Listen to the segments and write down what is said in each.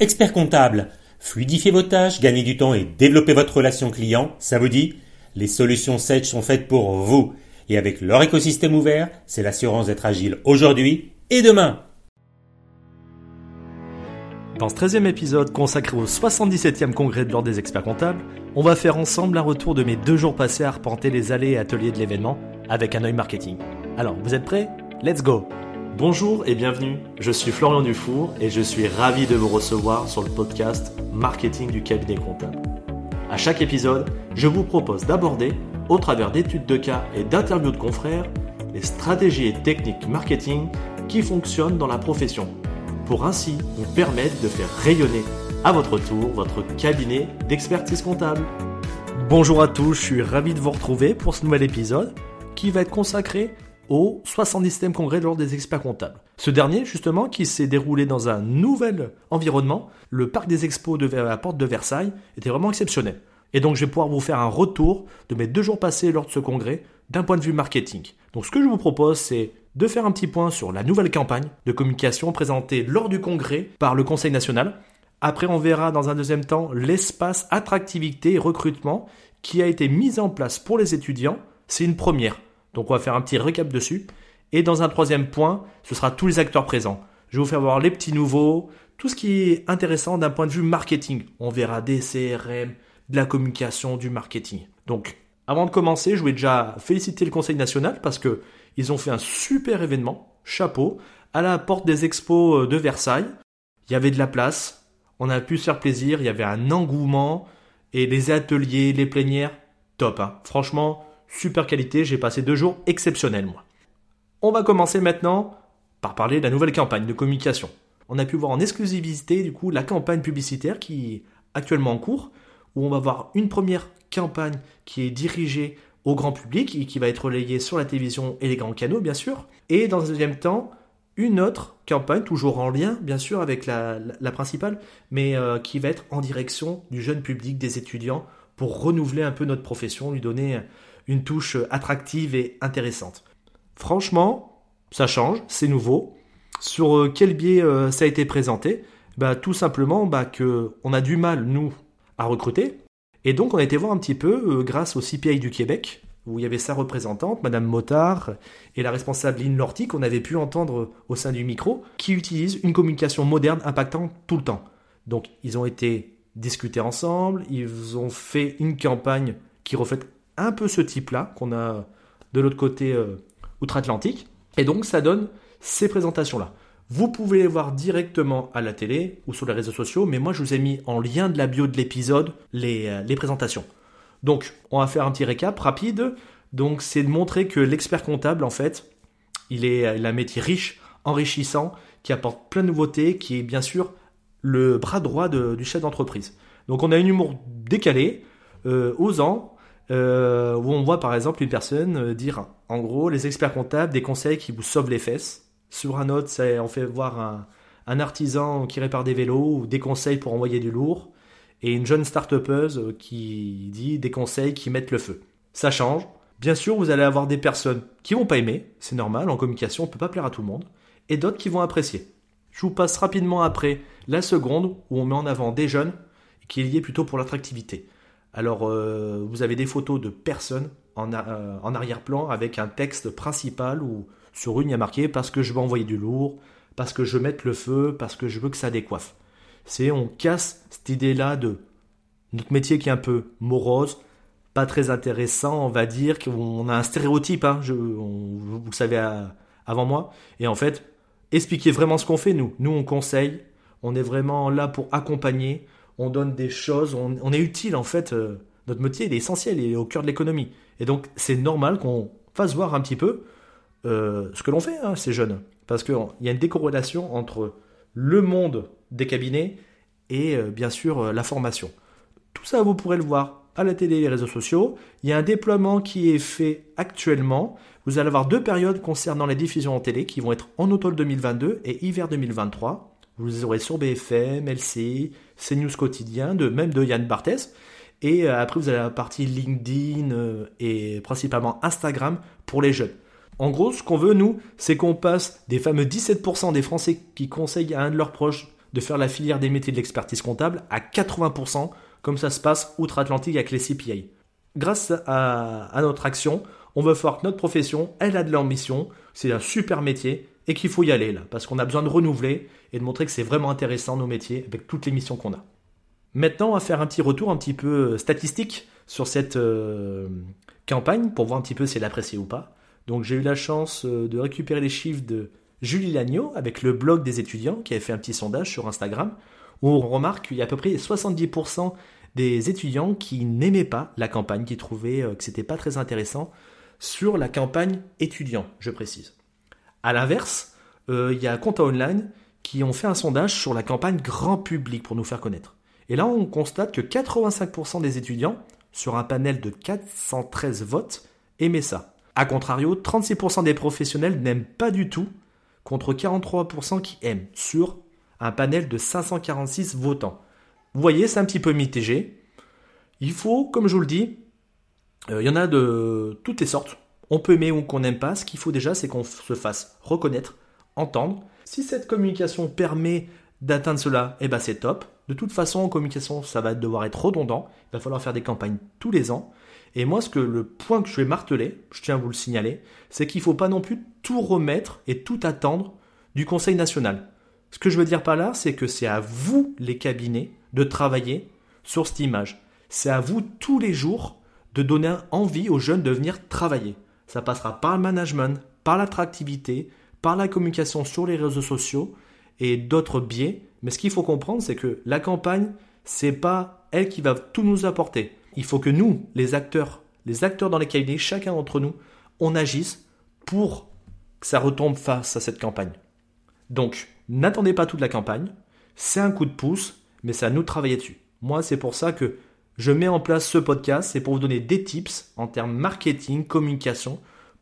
Expert comptable, fluidifiez vos tâches, gagnez du temps et développez votre relation client, ça vous dit? Les solutions Sage sont faites pour vous. Et avec leur écosystème ouvert, c'est l'assurance d'être agile aujourd'hui et demain. Dans ce 13e épisode consacré au 77e congrès de l'Ordre des experts comptables, on va faire ensemble un retour de mes deux jours passés à arpenter les allées et ateliers de l'événement avec un œil marketing. Alors, vous êtes prêts? Let's go Bonjour et bienvenue, je suis Florian Dufour et je suis ravi de vous recevoir sur le podcast Marketing du cabinet comptable. À chaque épisode, je vous propose d'aborder, au travers d'études de cas et d'interviews de confrères, les stratégies et techniques marketing qui fonctionnent dans la profession pour ainsi vous permettre de faire rayonner à votre tour votre cabinet d'expertise comptable. Bonjour à tous, je suis ravi de vous retrouver pour ce nouvel épisode qui va être consacré au 70e congrès de l'Ordre des experts comptables. Ce dernier, justement, qui s'est déroulé dans un nouvel environnement, le parc des expos de la porte de Versailles, était vraiment exceptionnel. Et donc, je vais pouvoir vous faire un retour de mes deux jours passés lors de ce congrès d'un point de vue marketing. Donc, ce que je vous propose, c'est de faire un petit point sur la nouvelle campagne de communication présentée lors du congrès par le Conseil national. Après, on verra dans un deuxième temps l'espace attractivité et recrutement qui a été mis en place pour les étudiants. C'est une première. Donc on va faire un petit récap dessus. Et dans un troisième point, ce sera tous les acteurs présents. Je vais vous faire voir les petits nouveaux, tout ce qui est intéressant d'un point de vue marketing. On verra des CRM, de la communication, du marketing. Donc, avant de commencer, je voulais déjà féliciter le Conseil national parce que ils ont fait un super événement, chapeau, à la porte des expos euh, de Versailles. Il y avait de la place, on a pu se faire plaisir, il y avait un engouement, et les ateliers, les plénières, top. Hein. Franchement, super qualité, j'ai passé deux jours exceptionnels, moi. On va commencer maintenant par parler de la nouvelle campagne de communication. On a pu voir en exclusivité, du coup, la campagne publicitaire qui est actuellement en cours, où on va voir une première campagne qui est dirigée au grand public et qui va être relayée sur la télévision et les grands canaux, bien sûr. Et dans un deuxième temps, une autre campagne, toujours en lien, bien sûr, avec la, principale, mais euh, qui va être en direction du jeune public, des étudiants, pour renouveler un peu notre profession, lui donner une touche attractive et intéressante. Franchement, ça change, c'est nouveau. Sur euh, quel biais euh, ça a été présenté? Bah, Tout simplement bah, que on a du mal, nous, à recruter. Et donc on a été voir un petit peu, euh, grâce au CPI du Québec, où il y avait sa représentante, Madame Motard, et la responsable Lynn Lorty, qu'on avait pu entendre au sein du micro, qui utilisent une communication moderne impactant tout le temps. Donc ils ont été discutés ensemble, ils ont fait une campagne qui reflète un peu ce type-là qu'on a de l'autre côté euh, outre-Atlantique, et donc ça donne ces présentations-là. Vous pouvez les voir directement à la télé ou sur les réseaux sociaux, mais moi je vous ai mis en lien de la bio de l'épisode les, euh, présentations. Donc on va faire un petit récap rapide. Donc c'est de montrer que l'expert comptable en fait, il est, un métier riche, enrichissant, qui apporte plein de nouveautés, qui est bien sûr le bras droit du chef d'entreprise. Donc on a un humour décalé, euh, osant, euh, où on voit par exemple une personne dire en gros les experts comptables des conseils qui vous sauvent les fesses sur un autre, on fait voir un, artisan qui répare des vélos ou des conseils pour envoyer du lourd. Et une jeune start qui dit des conseils qui mettent le feu. Ça change. Bien sûr, vous allez avoir des personnes qui vont pas aimer, c'est normal, en communication, on peut pas plaire à tout le monde, et d'autres qui vont apprécier. Je vous passe rapidement après la seconde où on met en avant des jeunes qui est lié plutôt pour l'attractivité. Alors, euh, vous avez des photos de personnes en, euh, en arrière-plan avec un texte principal ou sur une, il y a marqué parce que je veux envoyer du lourd, parce que je veux mettre le feu, parce que je veux que ça décoiffe. C'est on casse cette idée-là de notre métier qui est un peu morose, pas très intéressant, on va dire, qu'on a un stéréotype, hein, je, vous le savez avant moi. Et en fait, expliquer vraiment ce qu'on fait, nous. Nous, on conseille, on est vraiment là pour accompagner, on donne des choses, on, est utile en fait. Euh, notre métier, est essentiel, il est au cœur de l'économie. Et donc, c'est normal qu'on fasse voir un petit peu euh, ce que l'on fait, hein, ces jeunes. Parce qu'il y a une décorrélation entre le monde des cabinets et euh, bien sûr la formation. Tout ça, vous pourrez le voir à la télé et les réseaux sociaux. Il y a un déploiement qui est fait actuellement. Vous allez avoir deux périodes concernant les diffusions en télé qui vont être en automne 2022 et hiver 2023. Vous les aurez sur BFM, LC, CNews Quotidien, de, même de Yann Barthès. Et après, vous avez la partie LinkedIn et principalement Instagram pour les jeunes. En gros, ce qu'on veut, nous, c'est qu'on passe des fameux 17% des Français qui conseillent à un de leurs proches de faire la filière des métiers de l'expertise comptable à 80%, comme ça se passe outre-Atlantique avec les CPA. Grâce à, notre action, on veut voir que notre profession, elle a de l'ambition, c'est un super métier et qu'il faut y aller là, parce qu'on a besoin de renouveler et de montrer que c'est vraiment intéressant nos métiers avec toutes les missions qu'on a. Maintenant, on va faire un petit retour un petit peu statistique sur cette euh, campagne pour voir un petit peu si elle appréciée ou pas. Donc j'ai eu la chance euh, de récupérer les chiffres de Julie Lagneau avec le blog des étudiants qui avait fait un petit sondage sur Instagram où on remarque qu'il y a à peu près 70% des étudiants qui n'aimaient pas la campagne, qui trouvaient euh, que c'était pas très intéressant sur la campagne étudiant, je précise. À l'inverse, il y a Compta Online qui ont fait un sondage sur la campagne grand public pour nous faire connaître. Et là, on constate que 85% des étudiants sur un panel de 413 votes, aimaient ça. A contrario, 36% des professionnels n'aiment pas du tout, contre 43% qui aiment, sur un panel de 546 votants. Vous voyez, c'est un petit peu mitigé. Il faut, comme je vous le dis, euh, il y en a de toutes les sortes. On peut aimer ou qu'on n'aime pas. Ce qu'il faut déjà, c'est qu'on se fasse reconnaître, entendre. Si cette communication permet d'atteindre cela, eh ben c'est top. De toute façon, en communication, ça va devoir être redondant. Il va falloir faire des campagnes tous les ans. Et moi, ce que le point que je vais marteler, je tiens à vous le signaler, c'est qu'il ne faut pas non plus tout remettre et tout attendre du Conseil national. Ce que je veux dire par là, c'est que c'est à vous, les cabinets, de travailler sur cette image. C'est à vous, tous les jours, de donner envie aux jeunes de venir travailler. Ça passera par le management, par l'attractivité, par la communication sur les réseaux sociaux et d'autres biais mais ce qu'il faut comprendre, c'est que la campagne, c'est pas elle qui va tout nous apporter. Il faut que nous, les acteurs, les acteurs dans les cabinets, chacun d'entre nous, on agisse pour que ça retombe face à cette campagne. Donc, n'attendez pas toute la campagne. C'est un coup de pouce, mais c'est à nous de travailler dessus. Moi, c'est pour ça que je mets en place ce podcast. C'est pour vous donner des tips en termes marketing, communication,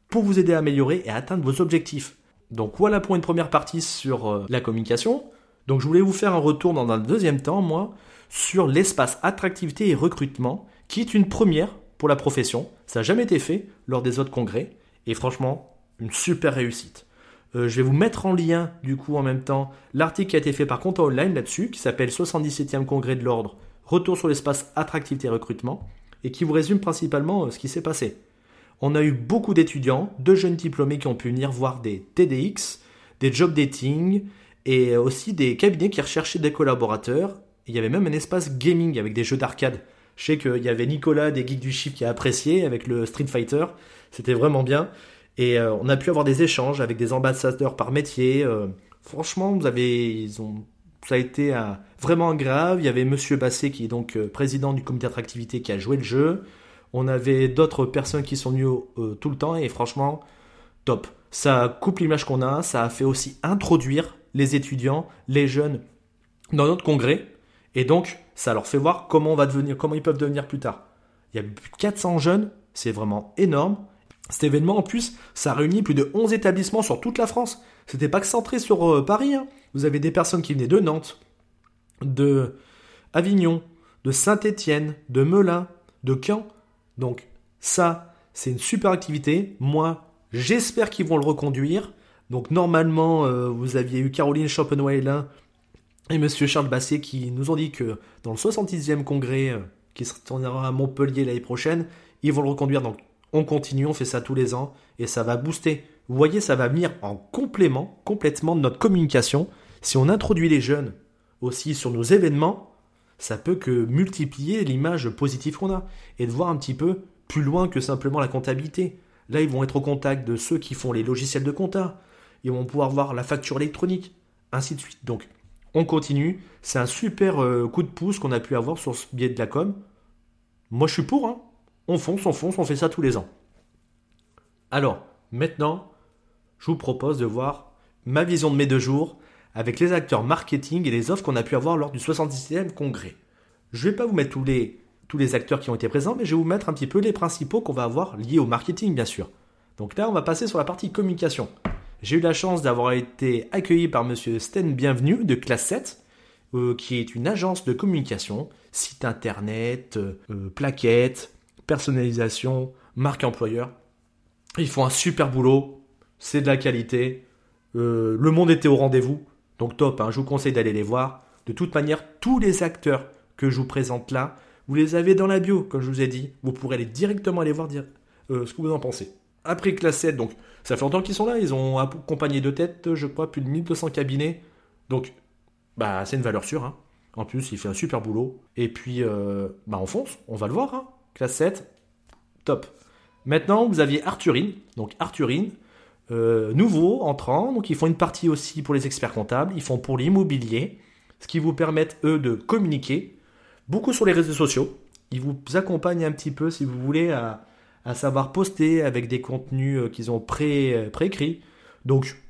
pour vous aider à améliorer et à atteindre vos objectifs. Donc voilà pour une première partie sur euh, la communication. Donc je voulais vous faire un retour dans un deuxième temps, moi, sur l'espace attractivité et recrutement, qui est une première pour la profession. Ça n'a jamais été fait lors des autres congrès, et franchement, une super réussite. Euh, je vais vous mettre en lien, du coup, en même temps, l'article qui a été fait par Compte Online là-dessus, qui s'appelle 77e congrès de l'ordre, retour sur l'espace attractivité recrutement, et qui vous résume principalement euh, ce qui s'est passé. On a eu beaucoup d'étudiants, de jeunes diplômés qui ont pu venir voir des TDX, des job dating, et aussi des cabinets qui recherchaient des collaborateurs. Il y avait même un espace gaming avec des jeux d'arcade. Je sais qu'il y avait Nicolas des Geeks du Chiffre qui a apprécié avec le Street Fighter. C'était vraiment bien. Et euh, on a pu avoir des échanges avec des ambassadeurs par métier. Euh, franchement, vous avez, ils ont, ça a été euh, vraiment grave. Il y avait Monsieur Basset qui est donc président du comité d'attractivité qui a joué le jeu. On avait d'autres personnes qui sont venues tout le temps et franchement, top. Ça coupe l'image qu'on a. Ça a fait aussi introduire les étudiants, les jeunes dans notre congrès. Et donc, ça leur fait voir comment, on va devenir, comment ils peuvent devenir plus tard. Il y a plus de 400 jeunes, c'est vraiment énorme. Cet événement, en plus, ça réunit plus de 11 établissements sur toute la France. C'était pas que centré sur euh, Paris. Hein. Vous avez des personnes qui venaient de Nantes, de Avignon, de Saint-Étienne, de Melun, de Caen. Donc, ça, c'est une super activité. Moi, j'espère qu'ils vont le reconduire. Donc normalement, euh, vous aviez eu Caroline Schopenweiler et Monsieur Charles Basset qui nous ont dit que dans le 66e congrès euh, qui se tournera à Montpellier l'année prochaine, ils vont le reconduire. Donc on continue, on fait ça tous les ans et ça va booster. Vous voyez, ça va venir en complément complètement de notre communication. Si on introduit les jeunes aussi sur nos événements, ça peut que multiplier l'image positive qu'on a et de voir un petit peu plus loin que simplement la comptabilité. Là, ils vont être au contact de ceux qui font les logiciels de compta, ils vont pouvoir voir la facture électronique, ainsi de suite. Donc, on continue. C'est un super euh, coup de pouce qu'on a pu avoir sur ce biais de la com. Moi, je suis pour. Hein. On fonce, on fonce, on fait ça tous les ans. Alors, maintenant, je vous propose de voir ma vision de mes deux jours avec les acteurs marketing et les offres qu'on a pu avoir lors du 76e congrès. Je ne vais pas vous mettre tous les, tous les acteurs qui ont été présents, mais je vais vous mettre un petit peu les principaux qu'on va avoir liés au marketing, bien sûr. Donc là, on va passer sur la partie communication. J'ai eu la chance d'avoir été accueilli par monsieur Sten Bienvenu de classe 7, euh, qui est une agence de communication, site internet, euh, euh, plaquettes, personnalisation, marque employeur. Ils font un super boulot, c'est de la qualité. le monde était au rendez-vous, donc top, hein, je vous conseille d'aller les voir. De toute manière, tous les acteurs que je vous présente là, vous les avez dans la bio, comme je vous ai dit. Vous pourrez aller directement aller voir dire, euh, ce que vous en pensez. Après classe 7, donc ça fait longtemps qu'ils sont là, ils ont accompagné de tête, je crois, plus de 1200 cabinets. Donc, bah, c'est une valeur sûre. Hein. En plus, il fait un super boulot. Et puis, euh, bah, on fonce, on va le voir. Hein. Classe 7, top. Maintenant, vous aviez Arthurine. Donc, Arthurine, euh, nouveau, entrant. Donc, ils font une partie aussi pour les experts comptables. Ils font pour l'immobilier. Ce qui vous permet, eux, de communiquer beaucoup sur les réseaux sociaux. Ils vous accompagnent un petit peu, si vous voulez, à, savoir poster avec des contenus euh, qu'ils ont pré, euh, préécrits. Donc,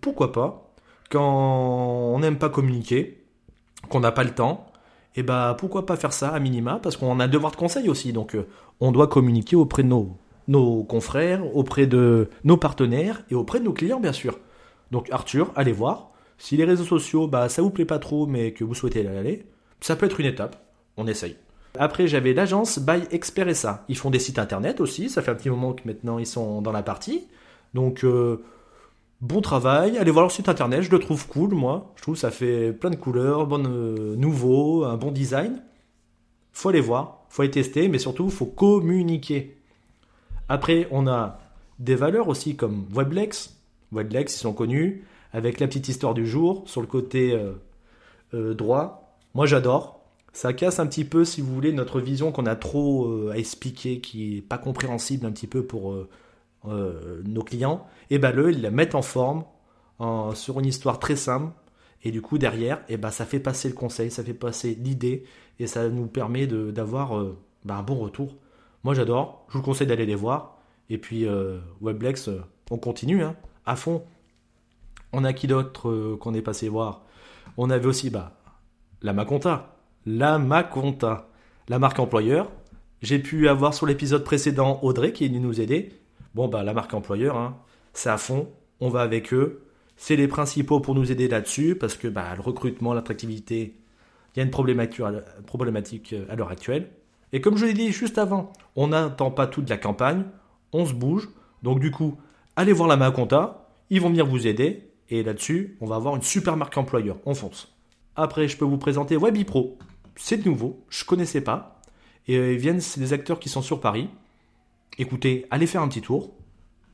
pourquoi pas Quand on n'aime pas communiquer, qu'on n'a pas le temps, et eh ben pourquoi pas faire ça à minima Parce qu'on a un devoir de conseil aussi. Donc, on doit communiquer auprès de nos, nos confrères, auprès de nos partenaires et auprès de nos clients, bien sûr. Donc, Arthur, allez voir. Si les réseaux sociaux, bah, ça vous plaît pas trop, mais que vous souhaitez aller, ça peut être une étape on essaye. Après, j'avais l'agence By Expert. Ils font des sites internet aussi. Ça fait un petit moment que maintenant ils sont dans la partie. Donc, euh, bon travail. Allez voir leur site internet. Je le trouve cool, moi. Je trouve ça fait plein de couleurs, bon euh, nouveau, un bon design. Faut aller voir, faut aller tester, mais surtout, faut communiquer. Après, on a des valeurs aussi comme Weblex. Weblex, ils sont connus avec la petite histoire du jour sur le côté euh, droit. Moi, j'adore ça casse un petit peu, si vous voulez, notre vision qu'on a trop euh, à expliquer, qui est pas compréhensible un petit peu pour euh, euh, nos clients. Et ben le, ils la mettent en forme sur une histoire très simple. Et du coup, derrière, et ben, ça fait passer le conseil, ça fait passer l'idée, et ça nous permet d'avoir ben, un bon retour. Moi, j'adore. Je vous conseille d'aller les voir. Et puis, Weblex, on continue, hein, à fond. On a qui d'autre qu'on est passé voir? On avait aussi bah, la Maconta la Maconta, la marque employeur. J'ai pu avoir sur l'épisode précédent Audrey qui est venue nous aider. Bon, bah, la marque employeur, hein, c'est à fond, on va avec eux. C'est les principaux pour nous aider là-dessus parce que bah, le recrutement, l'attractivité, il y a une problématique euh, à l'heure actuelle. Et comme je l'ai dit juste avant, on n'attend pas toute la campagne, on se bouge. Donc, du coup, allez voir la Maconta, ils vont venir vous aider. Et là-dessus, on va avoir une super marque employeur. On fonce. Après, je peux vous présenter WebiPro c'est nouveau, je connaissais pas. Et euh, ils viennent, c'est des acteurs qui sont sur Paris. Écoutez, allez faire un petit tour.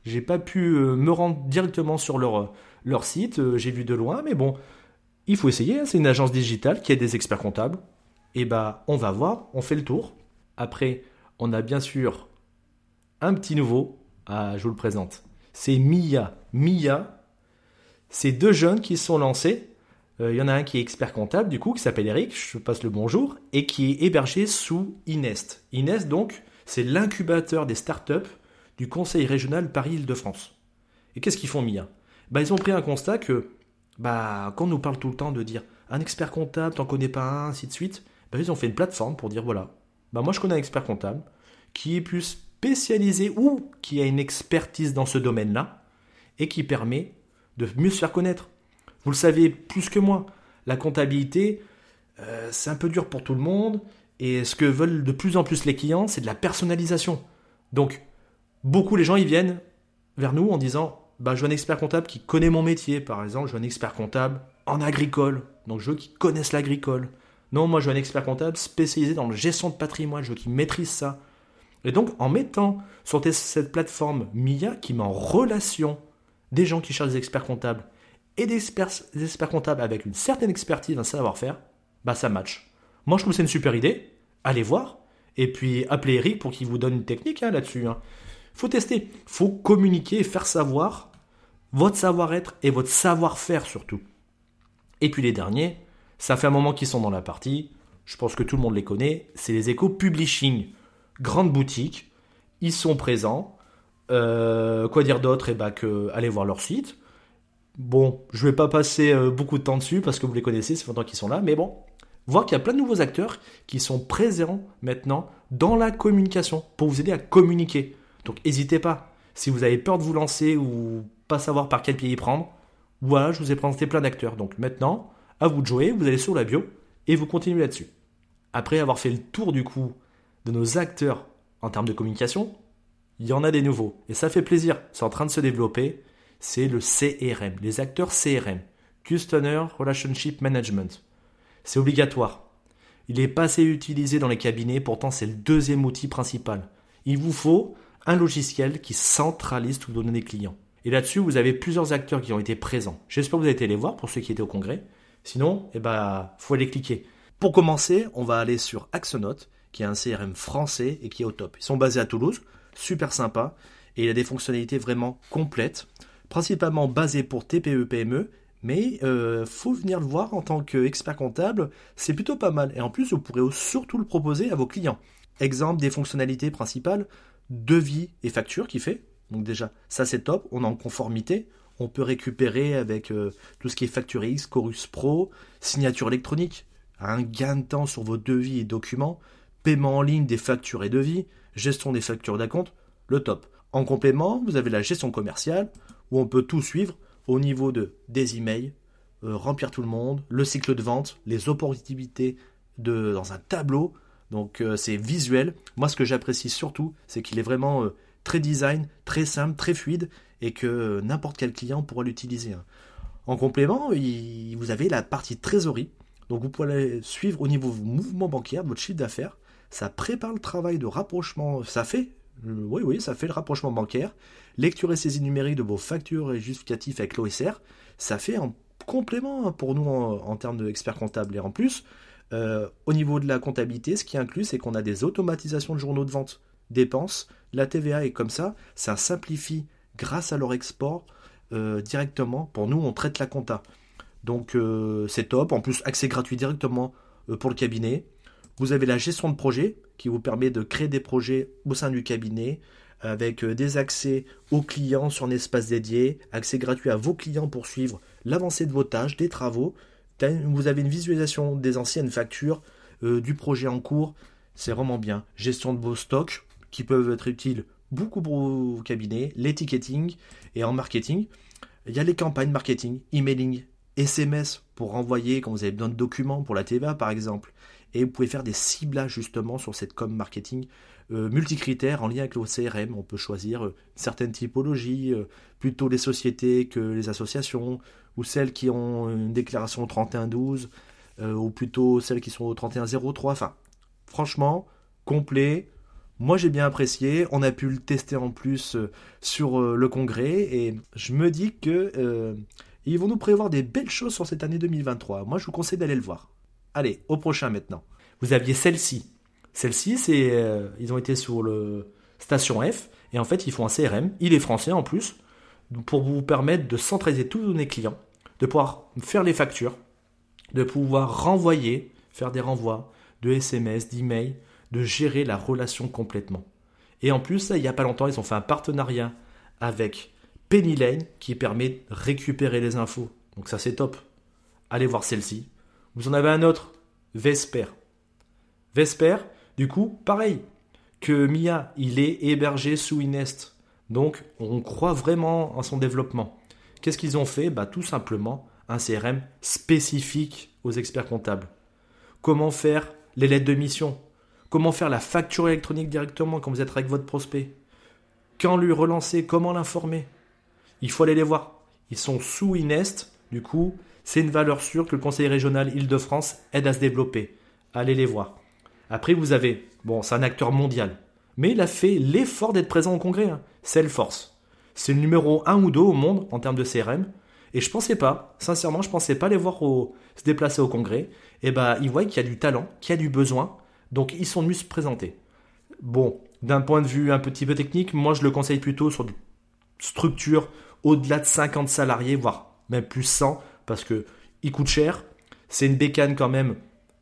J'ai pas pu euh, me rendre directement sur leur, euh, leur site, j'ai vu de loin, mais bon, il faut essayer. Hein. C'est une agence digitale qui a des experts comptables. Et bah, on va voir, on fait le tour. Après, on a bien sûr un petit nouveau. Ah, je vous le présente. C'est Mia. Mia, c'est deux jeunes qui sont lancés euh, il y en a un qui est expert comptable, du coup, qui s'appelle Eric, je passe le bonjour, et qui est hébergé sous Inest. Inest, donc, c'est l'incubateur des startups du Conseil régional Paris-Île-de-France. Et qu'est-ce qu'ils font, Mia? Bah, Ils ont pris un constat que, bah, quand on nous parle tout le temps de dire un expert comptable, t'en connais pas un, ainsi de suite, bah, ils ont fait une plateforme pour dire voilà, bah, moi je connais un expert comptable qui est plus spécialisé ou qui a une expertise dans ce domaine-là et qui permet de mieux se faire connaître. Vous le savez plus que moi. La comptabilité, euh, c'est un peu dur pour tout le monde. Et ce que veulent de plus en plus les clients, c'est de la personnalisation. Donc, beaucoup les gens, ils viennent vers nous en disant bah, Je veux un expert comptable qui connaît mon métier. Par exemple, je veux un expert comptable en agricole. Donc, je veux qu'ils connaissent l'agricole. Non, moi, je veux un expert comptable spécialisé dans la gestion de patrimoine. Je veux qu'il maîtrise ça. Et donc, en mettant sur cette plateforme MIA qui met en relation des gens qui cherchent des experts comptables et des experts, comptables avec une certaine expertise, un savoir-faire, bah ça match. Moi je trouve que c'est une super idée. Allez voir. Et puis appelez Eric pour qu'il vous donne une technique hein, là-dessus. Hein. Faut tester. Faut communiquer et faire savoir votre savoir-être et votre savoir-faire surtout. Et puis les derniers, ça fait un moment qu'ils sont dans la partie. Je pense que tout le monde les connaît. C'est les échos publishing. Grande boutique. Ils sont présents. Euh, quoi dire d'autre? Eh ben, que allez voir leur site. Bon, je vais pas passer euh, beaucoup de temps dessus parce que vous les connaissez, c'est longtemps qu'ils sont là, mais bon, voir qu'il y a plein de nouveaux acteurs qui sont présents maintenant dans la communication pour vous aider à communiquer. Donc n'hésitez pas. Si vous avez peur de vous lancer ou pas savoir par quel pied y prendre, voilà, je vous ai présenté plein d'acteurs. Donc maintenant, à vous de jouer, vous allez sur la bio et vous continuez là-dessus. Après avoir fait le tour du coup de nos acteurs en termes de communication, il y en a des nouveaux et ça fait plaisir. C'est en train de se développer c'est le CRM, les acteurs CRM, Customer Relationship Management. C'est obligatoire. Il n'est pas assez utilisé dans les cabinets, pourtant c'est le deuxième outil principal. Il vous faut un logiciel qui centralise toutes vos données clients. Et là-dessus, vous avez plusieurs acteurs qui ont été présents. J'espère que vous avez été les voir pour ceux qui étaient au congrès. Sinon, eh ben, faut aller cliquer. Pour commencer, on va aller sur Axonote, qui est un CRM français et qui est au top. Ils sont basés à Toulouse, super sympa, et il a des fonctionnalités vraiment complètes, principalement basées pour TPE, PME, mais euh, faut venir le voir en tant qu'expert comptable, c'est plutôt pas mal. Et en plus, vous pourrez surtout le proposer à vos clients. Exemple des fonctionnalités principales, devis et facture qui fait. Donc déjà, ça c'est top, on est en conformité. On peut récupérer avec euh, tout ce qui est Facture X, Chorus Pro, signature électronique, un gain de temps sur vos devis et documents, paiement en ligne des factures et devis, gestion des factures d'acompte, le top. En complément, vous avez la gestion commerciale, où on peut tout suivre, au niveau de, des emails, euh, remplir tout le monde, le cycle de vente, les opportunités de, dans un tableau. Donc euh, c'est visuel. Moi ce que j'apprécie surtout, c'est qu'il est vraiment très design, très simple, très fluide et que n'importe quel client pourra l'utiliser. Hein. En complément, vous avez la partie trésorerie. Donc vous pouvez suivre au niveau mouvement bancaire, votre chiffre d'affaires. Ça prépare le travail de rapprochement. Ça fait, oui, oui, ça fait le rapprochement bancaire lecture et saisie numérique de vos factures et justificatifs avec l'OSR, ça fait un complément hein, pour nous en, termes d'experts comptables. Et en plus, euh, au niveau de la comptabilité, ce qui inclut, c'est qu'on a des automatisations de journaux de vente, dépenses, la TVA est comme ça, ça simplifie grâce à leur export euh, directement. Pour nous, on traite la compta. Donc euh, c'est top. En plus, accès gratuit directement pour le cabinet. Vous avez la gestion de projet qui vous permet de créer des projets au sein du cabinet, avec euh, des accès aux clients sur un espace dédié, accès gratuit à vos clients pour suivre l'avancée de vos tâches, des travaux. Vous avez une visualisation des anciennes factures, euh, du projet en cours. C'est vraiment bien. Gestion de vos stocks qui peuvent être utiles beaucoup pour cabinets, l'éticketing et en marketing. Il y a les campagnes marketing, emailing, SMS pour renvoyer quand vous avez besoin de documents pour la TVA par exemple. Et vous pouvez faire des ciblages justement sur cette com marketing euh, multicritères en lien avec le CRM. On peut choisir euh, certaines typologies, euh, plutôt les sociétés que les associations, ou celles qui ont une déclaration au 3112, ou plutôt celles qui sont au 3103. Enfin, franchement, complet. Moi j'ai bien apprécié, on a pu le tester en plus sur le congrès et je me dis que ils vont nous prévoir des belles choses sur cette année 2023. Moi je vous conseille d'aller le voir. Allez, au prochain maintenant. Vous aviez celle-ci, celle-ci, c'est, euh, ils ont été sur le station F et en fait, ils font un CRM. Il est français en plus pour vous permettre de centraliser tous vos données clients, de pouvoir faire les factures, de pouvoir renvoyer, faire des renvois de SMS, d'email, de gérer la relation complètement. Et en plus, il n'y a pas longtemps, ils ont fait un partenariat avec Penny Lane qui permet de récupérer les infos. Donc ça, c'est top. Allez voir celle-ci. Vous en avez un autre, Vesper. Vesper, du coup, pareil que Mia, il est hébergé sous Inest. Donc, on croit vraiment en son développement. Qu'est-ce qu'ils ont fait? Bah, Tout simplement un CRM spécifique aux experts comptables. Comment faire les lettres de mission? Comment faire la facture électronique directement quand vous êtes avec votre prospect? Quand lui relancer? Comment l'informer? Il faut aller les voir. Ils sont sous Inest. Du coup, c'est une valeur sûre que le Conseil régional Île-de-France aide à se développer. Allez les voir. Après, vous avez, bon, c'est un acteur mondial, mais il a fait l'effort d'être présent au congrès. Hein. Salesforce. C'est le numéro 1 ou 2 au monde en termes de CRM. Et je pensais pas, sincèrement, je pensais pas les voir se déplacer au congrès. Et bah, ils voient qu'il y a du talent, qu'il y a du besoin. Donc, ils sont venus se présenter. Bon, d'un point de vue un petit peu technique, moi, je le conseille plutôt sur des structures au-delà de 50 salariés, voire même plus 100, parce que il coûte cher. C'est une bécane quand même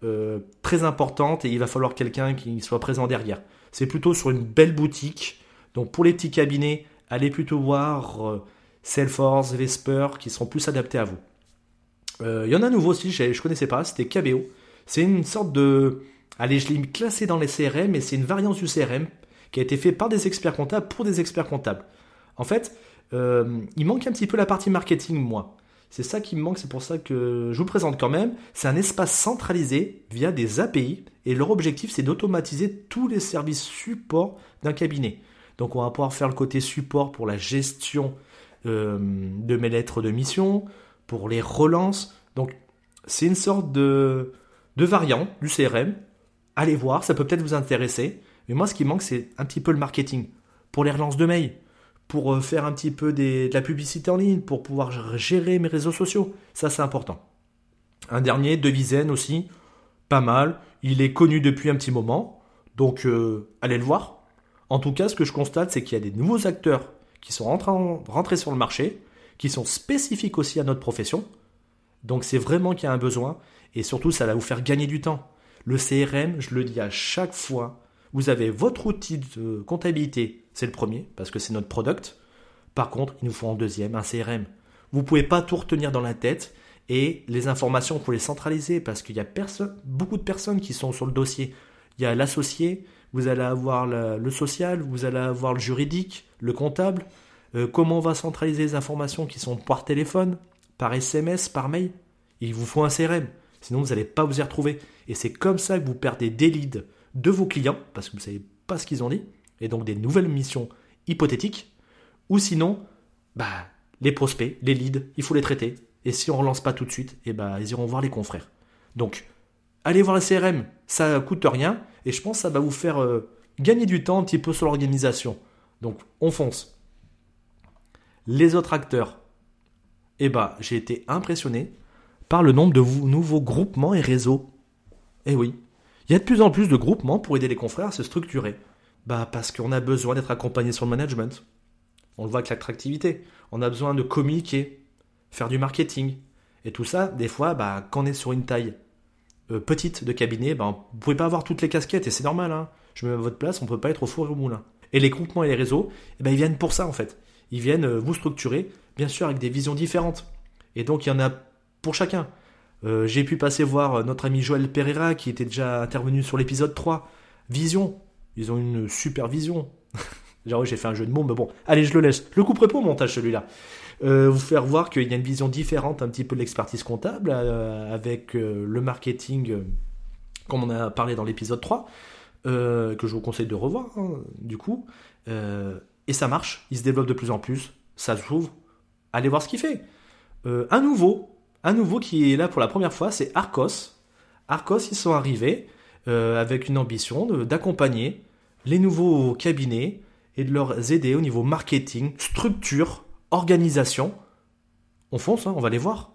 euh, très importante et il va falloir quelqu'un qui soit présent derrière. C'est plutôt sur une belle boutique. Donc pour les petits cabinets, allez plutôt voir euh, Salesforce, Vesper qui seront plus adaptés à vous. Euh, il y en a un nouveau aussi, je ne connaissais pas, c'était KBO. C'est une sorte de... Allez, je l'ai classé dans les CRM, mais c'est une variante du CRM qui a été fait par des experts comptables pour des experts comptables. En fait, il manque un petit peu la partie marketing, moi. C'est ça qui me manque, c'est pour ça que je vous présente quand même. C'est un espace centralisé via des API et leur objectif c'est d'automatiser tous les services support d'un cabinet. Donc on va pouvoir faire le côté support pour la gestion euh, de mes lettres de mission, pour les relances. Donc c'est une sorte de de variantes du CRM. Allez voir, ça peut peut-être vous intéresser. Mais moi, ce qui manque, c'est un petit peu le marketing. Pour les relances de mail, pour euh, faire un petit peu de la publicité en ligne, pour pouvoir gérer mes réseaux sociaux. Ça, c'est important. Un dernier, Devisen aussi, pas mal. Il est connu depuis un petit moment, donc euh, allez le voir. En tout cas, ce que je constate, c'est qu'il y a des nouveaux acteurs qui sont rentrés sur le marché, qui sont spécifiques aussi à notre profession. Donc c'est vraiment qu'il y a un besoin, et surtout, ça va vous faire gagner du temps. Le CRM, je le dis à chaque fois, vous avez votre outil de comptabilité, c'est le premier, parce que c'est notre product. Par contre, il nous faut en deuxième un CRM. Vous ne pouvez pas tout retenir dans la tête et les informations, il faut les centraliser parce qu'il y a beaucoup de personnes qui sont sur le dossier. Il y a l'associé, vous allez avoir le, social, vous allez avoir le juridique, le comptable. Euh, comment on va centraliser les informations qui sont par téléphone, par SMS, par mail? Il vous faut un CRM. Sinon, vous n'allez pas vous y retrouver. Et c'est comme ça que vous perdez des leads de vos clients, parce que vous ne savez pas ce qu'ils ont dit, et donc des nouvelles missions hypothétiques. Ou sinon, bah, les prospects, les leads, il faut les traiter. Et si on ne relance pas tout de suite, et eh bah, ils iront voir les confrères. Donc, allez voir le CRM, ça coûte rien, et je pense que ça va vous faire euh, gagner du temps un petit peu sur l'organisation. Donc, on fonce. Les autres acteurs, eh bah, j'ai été impressionné par le nombre de nouveaux groupements et réseaux. Eh oui, il y a de plus en plus de groupements pour aider les confrères à se structurer. Bah parce qu'on a besoin d'être accompagné sur le management. On le voit avec l'attractivité. On a besoin de communiquer, faire du marketing. Et tout ça, des fois, bah, quand on est sur une taille euh, petite de cabinet, bah, vous pouvez pas avoir toutes les casquettes et c'est normal. Hein. Je me mets à votre place, on peut pas être au four et au moulin. Et les groupements et les réseaux, eh ben, ils viennent pour ça en fait. Ils viennent euh, vous structurer, bien sûr avec des visions différentes. Et donc il y en a pour chacun. Euh, j'ai pu passer voir notre ami Joël Pereira qui était déjà intervenu sur l'épisode 3. Vision. Ils ont une super vision. Genre, j'ai fait un jeu de mots, mais bon, allez, je le laisse. Le couperai pas au montage, celui-là. Euh, vous faire voir qu'il y a une vision différente un petit peu de l'expertise comptable euh, avec le marketing, comme on a parlé dans l'épisode 3, que je vous conseille de revoir, hein, du coup. et ça marche, il se développe de plus en plus, ça s'ouvre. Allez voir ce qu'il fait. un nouveau, un nouveau qui est là pour la première fois, c'est Arcos. Arcos, ils sont arrivés euh, avec une ambition d'accompagner les nouveaux cabinets et de leur aider au niveau marketing, structure, organisation. On fonce, hein, on va les voir.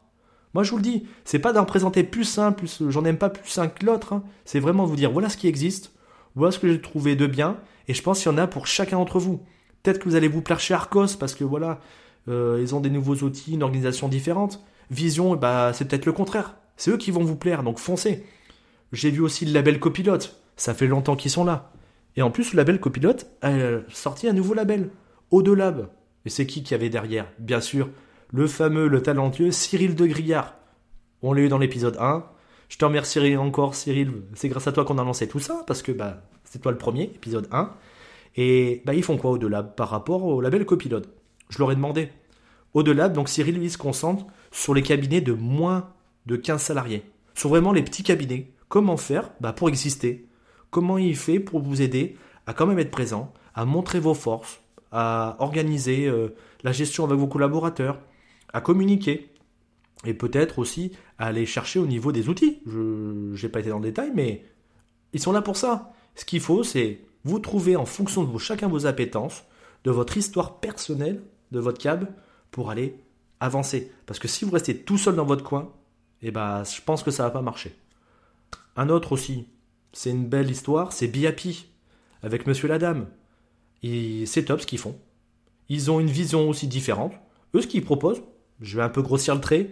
Moi, je vous le dis, c'est pas d'en présenter plus un, plus j'en aime pas plus un que l'autre. Hein. C'est vraiment de vous dire voilà ce qui existe, voilà ce que j'ai trouvé de bien, et je pense qu'il y en a pour chacun d'entre vous. Peut-être que vous allez vous plaire chez Arcos parce que voilà, euh, ils ont des nouveaux outils, une organisation différente. Vision, bah, c'est peut-être le contraire. C'est eux qui vont vous plaire, donc foncez. J'ai vu aussi le label copilote. Ça fait longtemps qu'ils sont là. Et en plus, le label copilote a sorti un nouveau label, Audelab. Et c'est qui qui avait derrière? Bien sûr, le fameux, le talentueux Cyril de Grillard. On l'a eu dans l'épisode 1. Je te remercierai encore, Cyril. C'est grâce à toi qu'on a lancé tout ça, parce que bah, c'est toi le premier, épisode 1. Et bah, ils font quoi Audelab par rapport au label copilote? Je leur ai demandé. Audelab, donc Cyril, lui, se concentre sur les cabinets de moins de 15 salariés. Sur vraiment les petits cabinets. Comment faire? Bah, pour exister Comment il fait pour vous aider à quand même être présent, à montrer vos forces, à organiser euh, la gestion avec vos collaborateurs, à communiquer et peut-être aussi à aller chercher au niveau des outils. Je n'ai pas été dans le détail, mais ils sont là pour ça. Ce qu'il faut, c'est vous trouver en fonction de chacun vos appétences, de votre histoire personnelle, de votre cab, pour aller avancer. Parce que si vous restez tout seul dans votre coin, eh ben, je pense que ça va pas marcher. Un autre aussi, c'est une belle histoire, c'est Biapi, avec Monsieur la Dame. C'est top ce qu'ils font. Ils ont une vision aussi différente. Eux, ce qu'ils proposent, je vais un peu grossir le trait,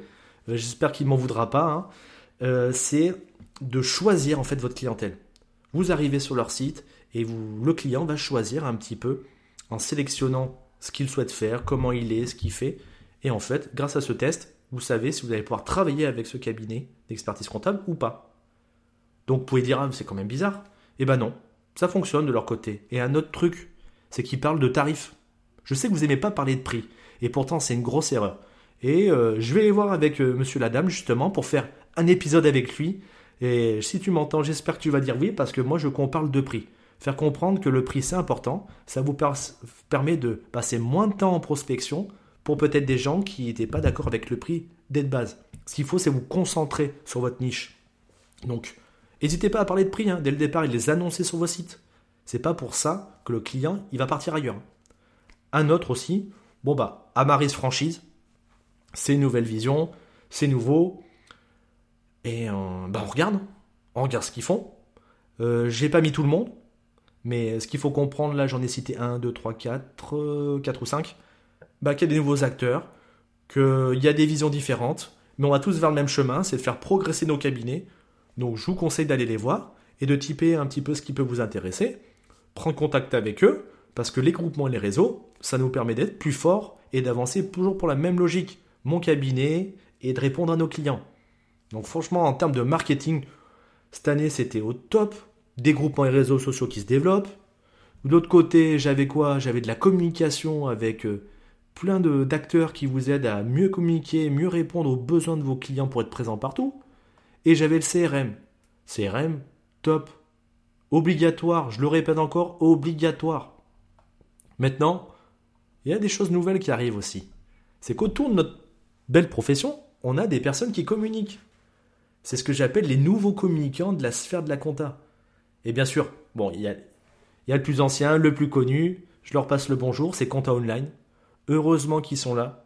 euh, j'espère qu'il m'en voudra pas, hein, euh, c'est de choisir en fait votre clientèle. Vous arrivez sur leur site et vous, le client va choisir un petit peu en sélectionnant ce qu'il souhaite faire, comment il est, ce qu'il fait. Et en fait, grâce à ce test, vous savez si vous allez pouvoir travailler avec ce cabinet d'expertise comptable ou pas. Donc vous pouvez dire, ah, c'est quand même bizarre. Eh ben non, ça fonctionne de leur côté. Et un autre truc, c'est qu'ils parlent de tarifs. Je sais que vous n'aimez pas parler de prix, et pourtant c'est une grosse erreur. Et euh, je vais aller voir avec euh, monsieur la dame justement pour faire un épisode avec lui. Et si tu m'entends, j'espère que tu vas dire oui, parce que moi je qu'on parle de prix. Faire comprendre que le prix c'est important, ça vous permet de passer moins de temps en prospection pour peut-être des gens qui n'étaient pas d'accord avec le prix d'être base. Ce qu'il faut, c'est vous concentrer sur votre niche. Donc, n'hésitez pas à parler de prix. Hein. Dès le départ, il les annoncer sur vos sites. C'est pas pour ça que le client il va partir ailleurs. Un autre aussi, bon bah, Amaris franchise, c'est une nouvelle vision, c'est nouveau, et euh, bah, on regarde, on regarde ce qu'ils font. Euh, j'ai pas mis tout le monde, mais ce qu'il faut comprendre, là j'en ai cité 1, 2, 3, 4, 4 ou 5, qu'il y a des nouveaux acteurs, qu'il y a des visions différentes, mais on va tous vers le même chemin, c'est de faire progresser nos cabinets. Donc je vous conseille d'aller les voir et de typer un petit peu ce qui peut vous intéresser, prendre contact avec eux, parce que les groupements et les réseaux, ça nous permet d'être plus forts et d'avancer toujours pour la même logique, mon cabinet, et de répondre à nos clients. Donc franchement, en termes de marketing, cette année, c'était au top. Des groupements et réseaux sociaux qui se développent. De l'autre côté, j'avais quoi? J'avais de la communication avec euh, plein d'acteurs qui vous aident à mieux communiquer, mieux répondre aux besoins de vos clients pour être présents partout. Et j'avais le CRM. CRM, top. Obligatoire, je le répète encore, obligatoire. Maintenant, il y a des choses nouvelles qui arrivent aussi. C'est qu'autour de notre belle profession, on a des personnes qui communiquent. C'est ce que j'appelle les nouveaux communicants de la sphère de la compta. Et bien sûr, bon, il y a, il y a le plus ancien, le plus connu, je leur passe le bonjour, c'est Compta Online. Heureusement qu'ils sont là.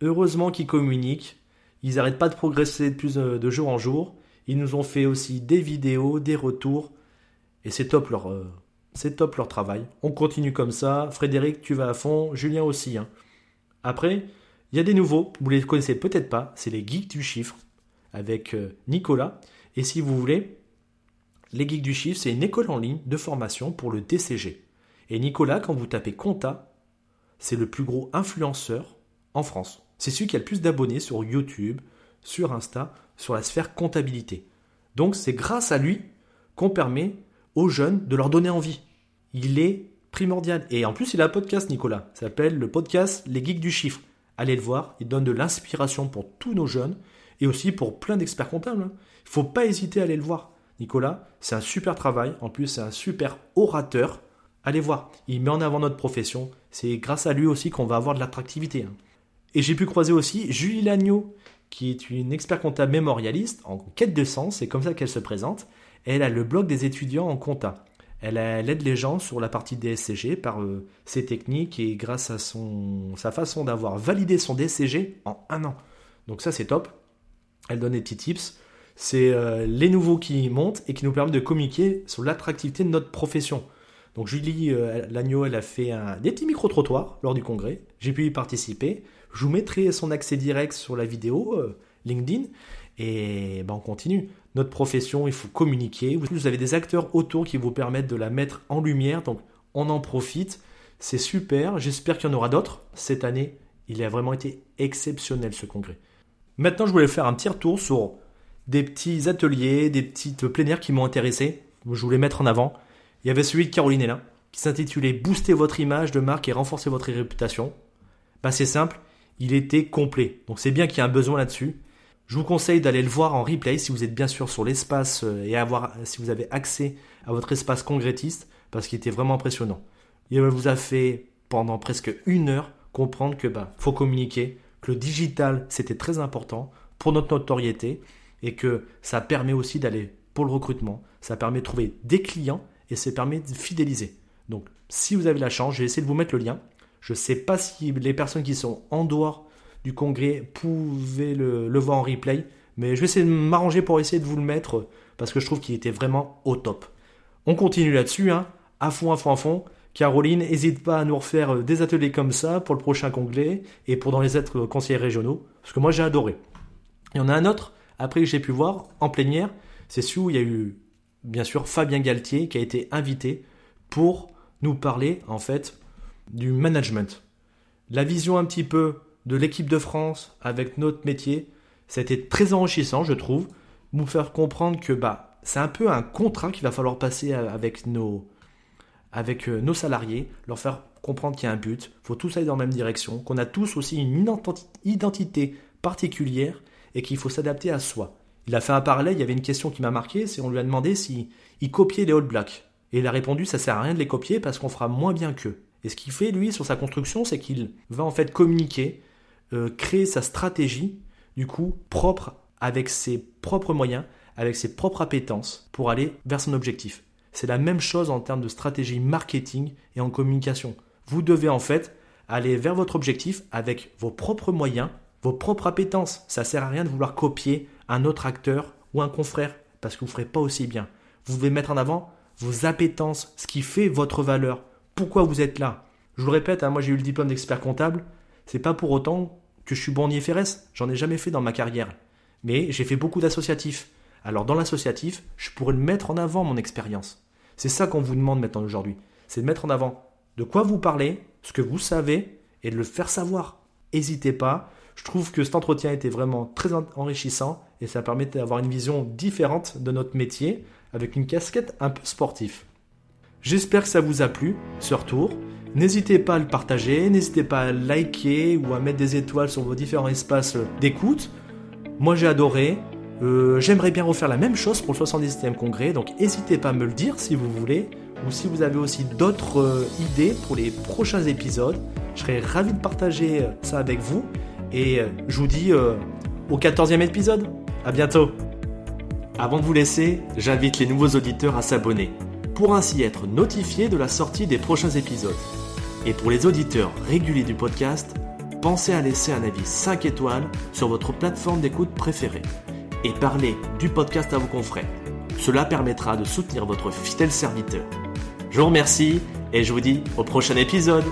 Heureusement qu'ils communiquent. Ils n'arrêtent pas de progresser de, plus de jour en jour. Ils nous ont fait aussi des vidéos, des retours. Et c'est top leur, euh, travail. On continue comme ça. Frédéric, tu vas à fond. Julien aussi. Hein. Après, il y a des nouveaux. Vous les connaissez peut-être pas. C'est les geeks du chiffre avec euh, Nicolas. Et si vous voulez, les geeks du chiffre, c'est une école en ligne de formation pour le DCG. Et Nicolas, quand vous tapez compta, c'est le plus gros influenceur en France. C'est celui qui a le plus d'abonnés sur YouTube, sur Insta, sur la sphère comptabilité. Donc c'est grâce à lui qu'on permet aux jeunes de leur donner envie. Il est primordial. Et en plus, il a un podcast, Nicolas. Ça s'appelle le podcast Les Geeks du Chiffre. Allez le voir, il donne de l'inspiration pour tous nos jeunes et aussi pour plein d'experts comptables. Hein. Il ne faut pas hésiter à aller le voir. Nicolas, c'est un super travail. En plus, c'est un super orateur. Allez voir, il met en avant notre profession. C'est grâce à lui aussi qu'on va avoir de l'attractivité. Hein. Et j'ai pu croiser aussi Julie Lagneau, qui est une expert comptable mémorialiste en quête de sens, c'est comme ça qu'elle se présente. Elle a le blog des étudiants en compta. Elle, aide les gens sur la partie DSCG par euh, ses techniques et grâce à son, sa façon d'avoir validé son DSCG en un an. Donc ça c'est top. Elle donne des petits tips. C'est euh, les nouveaux qui montent et qui nous permettent de communiquer sur l'attractivité de notre profession. Donc Julie euh, Lagneau, elle a fait des petits micro-trottoirs lors du congrès. J'ai pu y participer. Je vous mettrai son accès direct sur la vidéo euh, LinkedIn. Et ben, on continue. Notre profession, il faut communiquer. Vous avez des acteurs autour qui vous permettent de la mettre en lumière. Donc on en profite. C'est super. J'espère qu'il y en aura d'autres. Cette année, il a vraiment été exceptionnel ce congrès. Maintenant, je voulais faire un petit retour sur des petits ateliers, des petites plénières qui m'ont intéressé. Je voulais mettre en avant. Il y avait celui de Caroline Hélin qui s'intitulait Booster votre image de marque et renforcer votre réputation. Bah, c'est simple, il était complet. Donc c'est bien qu'il y ait un besoin là-dessus. Je vous conseille d'aller le voir en replay si vous êtes bien sûr sur l'espace euh, et avoir, si vous avez accès à votre espace congrès-tiste, parce qu'il était vraiment impressionnant. Il vous a fait pendant presque une heure comprendre que bah faut communiquer, que le digital c'était très important pour notre notoriété et que ça permet aussi d'aller pour le recrutement, ça permet de trouver des clients et ça permet de fidéliser. Donc si vous avez la chance, j'ai essayé de vous mettre le lien. Je ne sais pas si les personnes qui sont en dehors du congrès pouvaient le, voir en replay, mais je vais essayer de m'arranger pour essayer de vous le mettre parce que je trouve qu'il était vraiment au top. On continue là-dessus, hein, à fond, à fond, à fond. Caroline, n'hésite pas à nous refaire des ateliers comme ça pour le prochain congrès et pour dans les êtres conseillers régionaux, parce que moi j'ai adoré. Il y en a un autre, après que j'ai pu voir, en plénière, c'est celui où il y a eu, bien sûr, Fabien Galtier qui a été invité pour nous parler, en fait, du management. La vision un petit peu de l'équipe de France avec notre métier, ça a été très enrichissant, je trouve, nous faire comprendre que bah, c'est un peu un contrat qu'il va falloir passer avec nos, avec euh, nos salariés, leur faire comprendre qu'il y a un but, faut tous aller dans la même direction, qu'on a tous aussi une identité particulière et qu'il faut s'adapter à soi. Il a fait un parallèle, il y avait une question qui m'a marqué, c'est on lui a demandé s'il copiait les All Blacks. Et il a répondu ça sert à rien de les copier parce qu'on fera moins bien qu'eux. Et ce qu'il fait lui sur sa construction, c'est qu'il va en fait communiquer, euh, créer sa stratégie, du coup propre avec ses propres moyens, avec ses propres appétences pour aller vers son objectif. C'est la même chose en termes de stratégie marketing et en communication. Vous devez en fait aller vers votre objectif avec vos propres moyens, vos propres appétences. Ça sert à rien de vouloir copier un autre acteur ou un confrère parce que vous ne ferez pas aussi bien. Vous devez mettre en avant vos appétences, ce qui fait votre valeur. Pourquoi vous êtes là? Je vous le répète, hein, moi j'ai eu le diplôme d'expert comptable. C'est pas pour autant que je suis bon en IFRS. J'en ai jamais fait dans ma carrière. Mais j'ai fait beaucoup d'associatifs. Alors dans l'associatif, je pourrais mettre en avant mon expérience. C'est ça qu'on vous demande maintenant aujourd'hui. C'est de mettre en avant de quoi vous parlez, ce que vous savez et de le faire savoir. N'hésitez pas. Je trouve que cet entretien était vraiment très enrichissant et ça permet d'avoir une vision différente de notre métier avec une casquette un peu sportive. J'espère que ça vous a plu, ce retour. N'hésitez pas à le partager, n'hésitez pas à liker ou à mettre des étoiles sur vos différents espaces d'écoute. Moi j'ai adoré. Euh, j'aimerais bien refaire la même chose pour le 77e congrès, donc n'hésitez pas à me le dire si vous voulez, ou si vous avez aussi d'autres euh, idées pour les prochains épisodes. Je serais ravi de partager euh, ça avec vous. Et je vous dis au 14e épisode. À bientôt. Avant de vous laisser, j'invite les nouveaux auditeurs à s'abonner pour ainsi être notifiés de la sortie des prochains épisodes. Et pour les auditeurs réguliers du podcast, pensez à laisser un avis 5 étoiles sur votre plateforme d'écoute préférée et parler du podcast à vos confrères. Cela permettra de soutenir votre fidèle serviteur. Je vous remercie et je vous dis au prochain épisode.